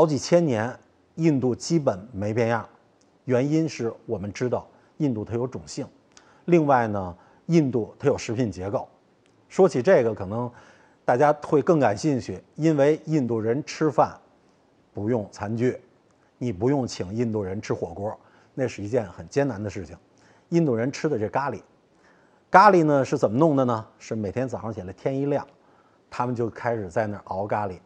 好几千年，印度基本没变样，原因是我们知道印度它有种姓，另外呢，印度它有食品结构。说起这个，可能大家会更感兴趣，因为印度人吃饭不用餐具，你不用请印度人吃火锅，那是一件很艰难的事情。印度人吃的这咖喱，咖喱呢是怎么弄的呢？是每天早上起来天一亮，他们就开始在那儿熬咖喱，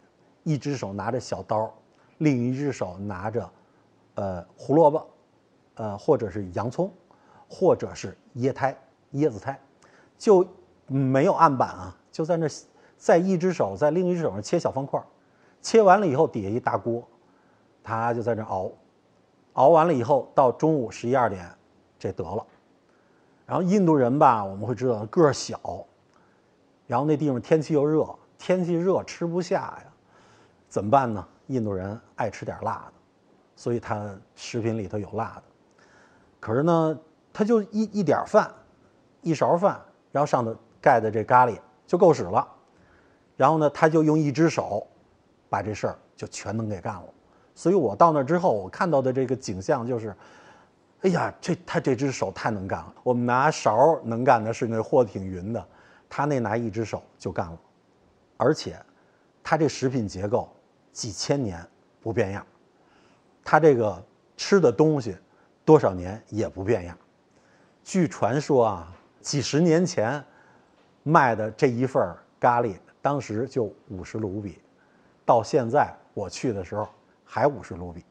一只手拿着小刀，另一只手拿着呃胡萝卜，呃或者是洋葱，或者是椰苔椰子苔，就。没有案板啊，就在那，在一只手在另一只手上切小方块，切完了以后底下一大锅，他就在那熬，熬完了以后到中午十一二点，这得了。然后印度人吧，我们会知道个儿小，然后那地方天气又热，天气热吃不下呀，怎么办呢？印度人爱吃点辣的，所以他食品里头有辣的。可是呢，他就一一点饭，一勺饭，然后上头。盖的这咖喱就够使了，然后呢，他就用一只手把这事儿就全能给干了。所以我到那之后，我看到的这个景象就是，哎呀，这他这只手太能干了。我们拿勺能干的是那货挺匀的，他那拿一只手就干了，而且他这食品结构几千年不变样，他这个吃的东西多少年也不变样。据传说啊，几十年前。卖的这一份咖喱，当时就五十卢比，到现在我去的时候还五十卢比，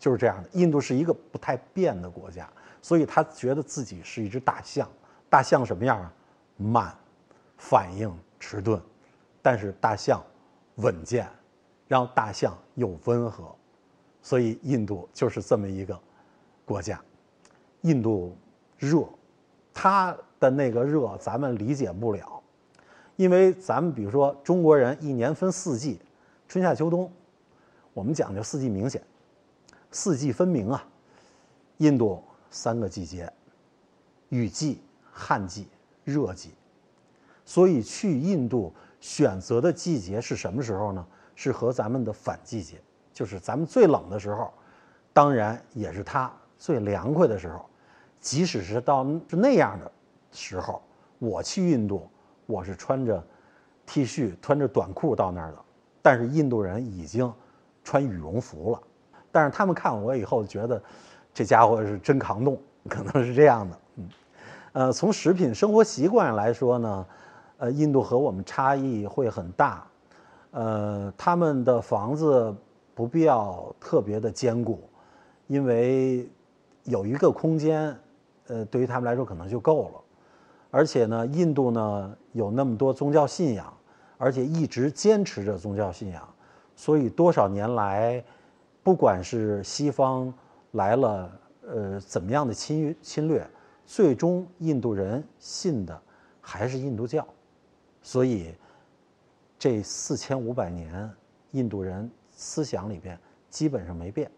就是这样的。印度是一个不太变的国家，所以他觉得自己是一只大象。大象什么样啊？慢，反应迟钝，但是大象稳健，让大象又温和，所以印度就是这么一个国家。印度热，它。的那个热，咱们理解不了，因为咱们比如说中国人一年分四季，春夏秋冬，我们讲究四季明显，四季分明啊。印度三个季节，雨季、旱季、热季，所以去印度选择的季节是什么时候呢？是和咱们的反季节，就是咱们最冷的时候，当然也是它最凉快的时候，即使是到是那样的。时候，我去印度，我是穿着 T 恤、穿着短裤到那儿的。但是印度人已经穿羽绒服了。但是他们看我以后觉得，这家伙是真抗冻，可能是这样的。嗯，呃，从食品生活习惯来说呢，呃，印度和我们差异会很大。呃，他们的房子不必要特别的坚固，因为有一个空间，呃，对于他们来说可能就够了。而且呢，印度呢有那么多宗教信仰，而且一直坚持着宗教信仰，所以多少年来，不管是西方来了，呃，怎么样的侵侵略，最终印度人信的还是印度教，所以这四千五百年，印度人思想里边基本上没变。